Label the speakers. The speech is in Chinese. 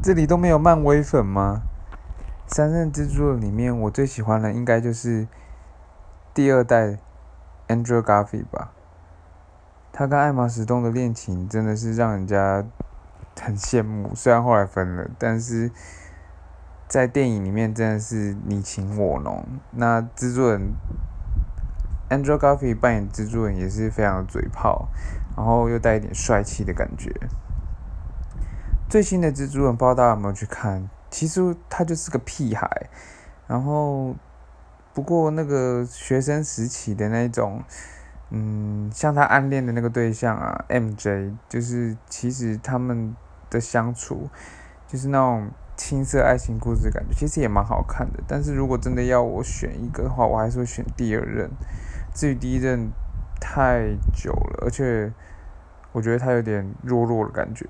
Speaker 1: 这里都没有漫威粉吗？三任蜘蛛里面，我最喜欢的应该就是第二代 Andrew Garfield 吧。他跟艾玛史东的恋情真的是让人家很羡慕。虽然后来分了，但是在电影里面真的是你情我浓。那蜘蛛人 Andrew Garfield 扮演蜘蛛人也是非常嘴炮，然后又带一点帅气的感觉。最新的蜘蛛人不知道大家有没有去看？其实他就是个屁孩，然后不过那个学生时期的那种，嗯，像他暗恋的那个对象啊，MJ，就是其实他们的相处，就是那种青涩爱情故事感觉，其实也蛮好看的。但是如果真的要我选一个的话，我还是会选第二任。至于第一任太久了，而且我觉得他有点弱弱的感觉。